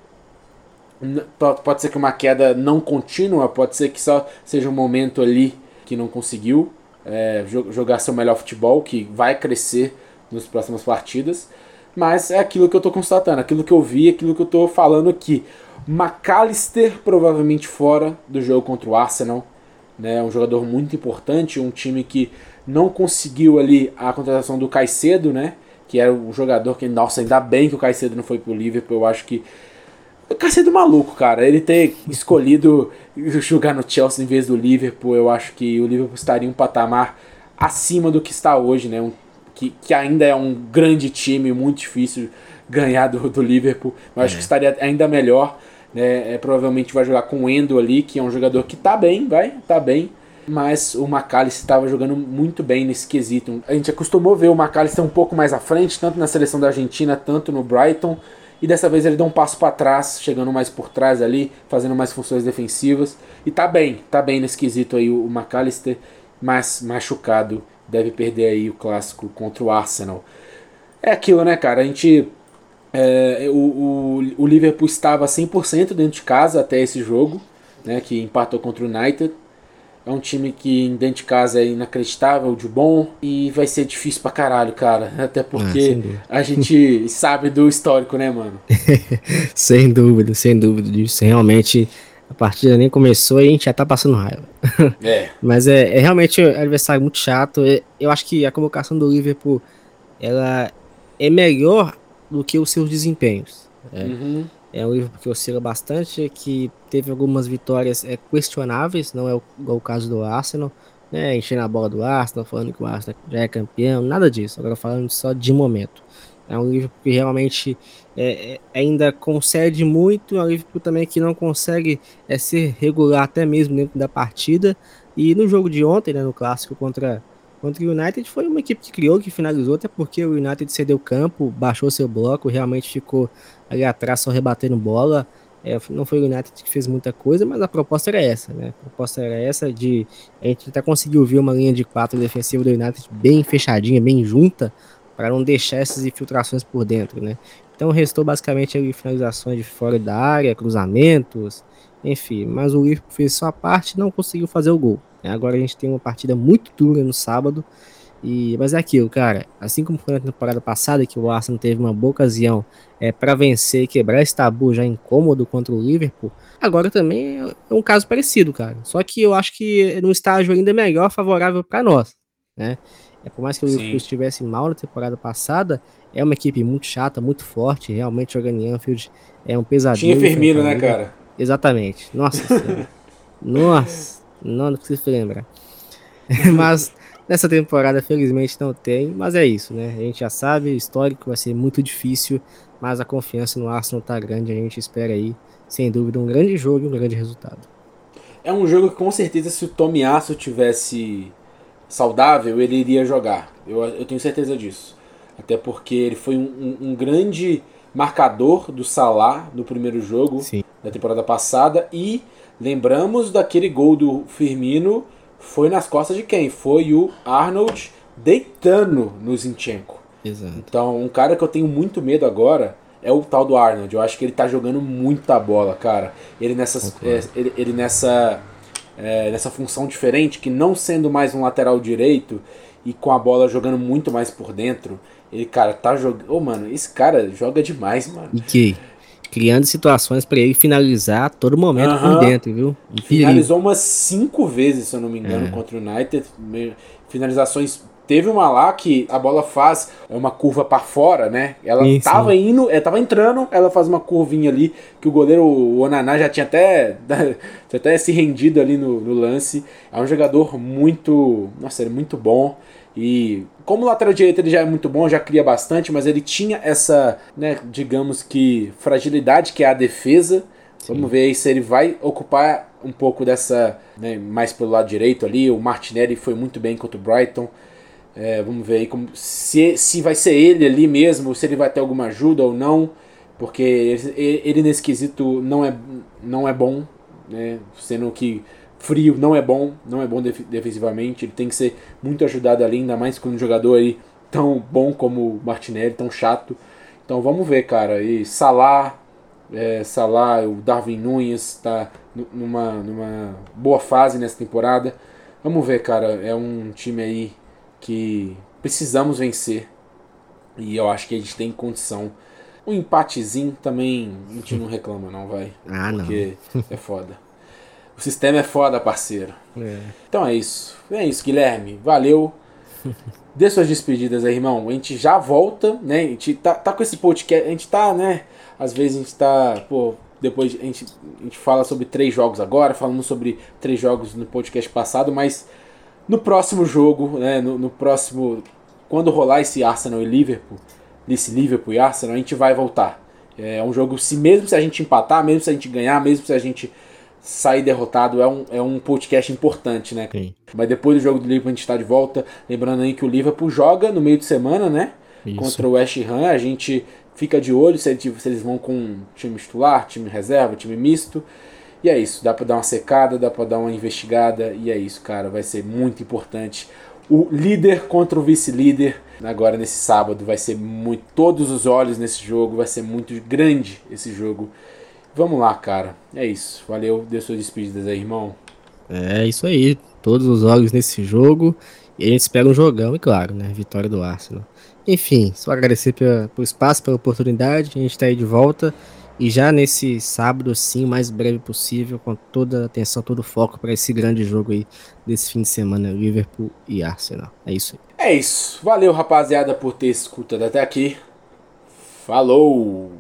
[SPEAKER 1] Pode ser que uma queda não contínua, pode ser que só seja um momento ali que não conseguiu é, jogar seu melhor futebol, que vai crescer nas próximas partidas. Mas é aquilo que eu estou constatando, aquilo que eu vi, aquilo que eu estou falando aqui. McAllister provavelmente fora do jogo contra o Arsenal, né? Um jogador muito importante, um time que não conseguiu ali a contratação do Caicedo, né? Que era um jogador que, nossa, ainda bem que o Caicedo não foi pro Liverpool, eu acho que o Caicedo maluco, cara. Ele ter escolhido jogar no Chelsea em vez do Liverpool, eu acho que o Liverpool estaria um patamar acima do que está hoje, né? Um, que, que ainda é um grande time, muito difícil ganhar do, do Liverpool. Eu acho
[SPEAKER 2] É.
[SPEAKER 1] que estaria ainda melhor. Né? É, provavelmente vai jogar com o Endo ali, que é um jogador que tá bem, vai, tá bem. Mas o McAllister estava jogando muito bem nesse quesito. A gente acostumou ver o McAllister um pouco mais à frente, tanto na seleção da Argentina, tanto no Brighton. E dessa vez ele deu um passo para trás, chegando mais por trás ali, fazendo mais funções defensivas. E tá bem, tá bem nesse quesito aí o McAllister, mas machucado. Deve perder aí o clássico contra o Arsenal. É aquilo, né, cara? A gente. é, o, o, o Liverpool estava 100% dentro de casa até esse jogo, né, que empatou contra o United. É um time que dentro de casa é inacreditável, de bom, e vai ser difícil pra caralho, cara. <laughs> Até
[SPEAKER 2] Ah,
[SPEAKER 1] porque
[SPEAKER 2] dúvida.
[SPEAKER 1] a gente sabe do histórico, né, mano? <laughs>
[SPEAKER 2] Sem dúvida, sem dúvida disso. Realmente, a partida nem começou e a gente já tá passando raiva. <laughs>
[SPEAKER 1] É.
[SPEAKER 2] Mas é, é realmente um adversário muito chato. Eu acho que a convocação do Liverpool ela é melhor do que os seus desempenhos. É, uhum. é um livro que oscila bastante, que teve algumas vitórias é, questionáveis, não é o, o caso do Arsenal, né, enchendo a bola do Arsenal, falando que o Arsenal já é campeão, nada disso, agora falando só de momento. É um livro que realmente é, é, ainda concede muito, é um livro também que não consegue é, ser regular até mesmo dentro da partida. E no jogo de ontem, né, no clássico contra, contra o United, foi uma equipe que criou, que finalizou, até porque o United cedeu campo, baixou seu bloco, realmente ficou ali atrás só rebatendo bola. É, não foi o United que fez muita coisa, mas a proposta era essa, né? A proposta era essa de a gente até conseguiu ver uma linha de quatro defensiva do United bem fechadinha, bem junta, para não deixar essas infiltrações por dentro, né? Então restou basicamente ali finalizações de fora da área, cruzamentos, enfim. Mas o Liverpool fez sua parte e não conseguiu fazer o gol. Né? Agora a gente tem uma partida muito dura no sábado. E, mas é aquilo, cara. Assim como foi na temporada passada, que o Arsenal teve uma boa ocasião é, para vencer e quebrar esse tabu já incômodo contra o Liverpool, agora também é um caso parecido, cara. Só que eu acho que num estágio ainda melhor, favorável para nós, né? É, por mais que o Liverpool estivesse mal na temporada passada, é uma equipe muito chata, muito forte. Realmente jogando em Anfield é um pesadelo.
[SPEAKER 1] Tinha Firmino, né, cara?
[SPEAKER 2] Exatamente. Nossa <laughs> Nossa, não, não preciso lembrar. <laughs> mas nessa temporada, felizmente, não tem. Mas é isso, né? A gente já sabe, o histórico vai ser muito difícil. Mas a confiança no Arsenal tá grande. A gente espera aí, sem dúvida, um grande jogo e um grande resultado.
[SPEAKER 1] É um jogo que com certeza, se o Tomiasso tivesse saudável, ele iria jogar. Eu, eu tenho certeza disso. Até porque ele foi um, um, um grande marcador do Salah no primeiro jogo Sim. da temporada passada. E lembramos daquele gol do Firmino. Foi nas costas de quem? Foi o Arnold deitando no Zinchenko.
[SPEAKER 2] Exato.
[SPEAKER 1] Então, um cara que eu tenho muito medo agora é o tal do Arnold. Eu acho que ele tá jogando muita bola, cara. Ele nessa, é, ele, ele nessa é, nessa função diferente, que não sendo mais um lateral direito e com a bola jogando muito mais por dentro, ele, cara, tá jogando. Ô, oh, mano, esse cara joga demais, mano.
[SPEAKER 2] E que? Criando situações para ele finalizar a todo momento por dentro, viu?
[SPEAKER 1] Finalizou umas cinco vezes, se eu não me engano, é. contra o United. Finalizações Teve uma lá que a bola faz uma curva para fora, né? Ela Isso. tava indo, ela tava entrando, ela faz uma curvinha ali que o goleiro o Onaná já tinha até, <laughs> tinha até se rendido ali no, no, lance. É um jogador muito, nossa, ele é muito bom. E como lateral direito ele já é muito bom, já cria bastante, mas ele tinha essa, né, digamos que fragilidade que é a defesa. Sim. Vamos ver aí se ele vai ocupar um pouco dessa, né, mais pelo lado direito ali. O Martinelli foi muito bem contra o Brighton. É, vamos ver aí como, se, se vai ser ele ali mesmo, se ele vai ter alguma ajuda ou não, porque ele, ele nesse quesito não é, não é bom, né? sendo que frio não é bom, não é bom def defensivamente, ele tem que ser muito ajudado ali, ainda mais com um jogador aí tão bom como o Martinelli, tão chato. Então vamos ver, cara. E Salah, é, Salah, o Darwin Nunes está numa, numa boa fase nessa temporada. Vamos ver, cara. É um time aí que precisamos vencer. E eu acho que a gente tem condição. Um empatezinho também a gente não reclama, não, vai. <laughs>
[SPEAKER 2] Ah, não.
[SPEAKER 1] Porque é foda. O sistema é foda, parceiro. É. Então é isso. É isso, Guilherme. Valeu. <laughs> Dê suas despedidas aí, irmão. A gente já volta, né? A gente tá, tá com esse podcast. A gente tá, né? Às vezes a gente tá, pô, depois a gente, a gente fala sobre três jogos agora, falamos sobre três jogos no podcast passado, mas no próximo jogo, né, no, no, próximo. Quando rolar esse Arsenal e Liverpool, desse Liverpool e Arsenal, a gente vai voltar. É um jogo, se mesmo se a gente empatar, mesmo se a gente ganhar, mesmo se a gente sair derrotado, é um, é um podcast importante, né? Sim. Mas depois do jogo do Liverpool a gente está de volta. Lembrando aí que o Liverpool joga no meio de semana, né? Isso. Contra o West Ham. A gente fica de olho se, se eles vão com time titular, time reserva, time misto. E é isso, dá para dar uma secada, dá para dar uma investigada e é isso, cara, vai ser muito importante. O líder contra o vice-líder agora nesse sábado vai ser muito todos os olhos nesse jogo, vai ser muito grande esse jogo. Vamos lá, cara. É isso. Valeu, dê suas despedidas aí, irmão.
[SPEAKER 2] É isso aí, todos os olhos nesse jogo. E a gente espera um jogão, e claro, né? Vitória do Arsenal. Enfim, só agradecer pelo, espaço, pela oportunidade. A gente está aí de volta. E já nesse sábado, sim, o mais breve possível, com toda a atenção, todo o foco para esse grande jogo aí desse fim de semana, Liverpool e Arsenal. É isso aí.
[SPEAKER 1] É isso. Valeu, rapaziada, por ter escutado até aqui. Falou!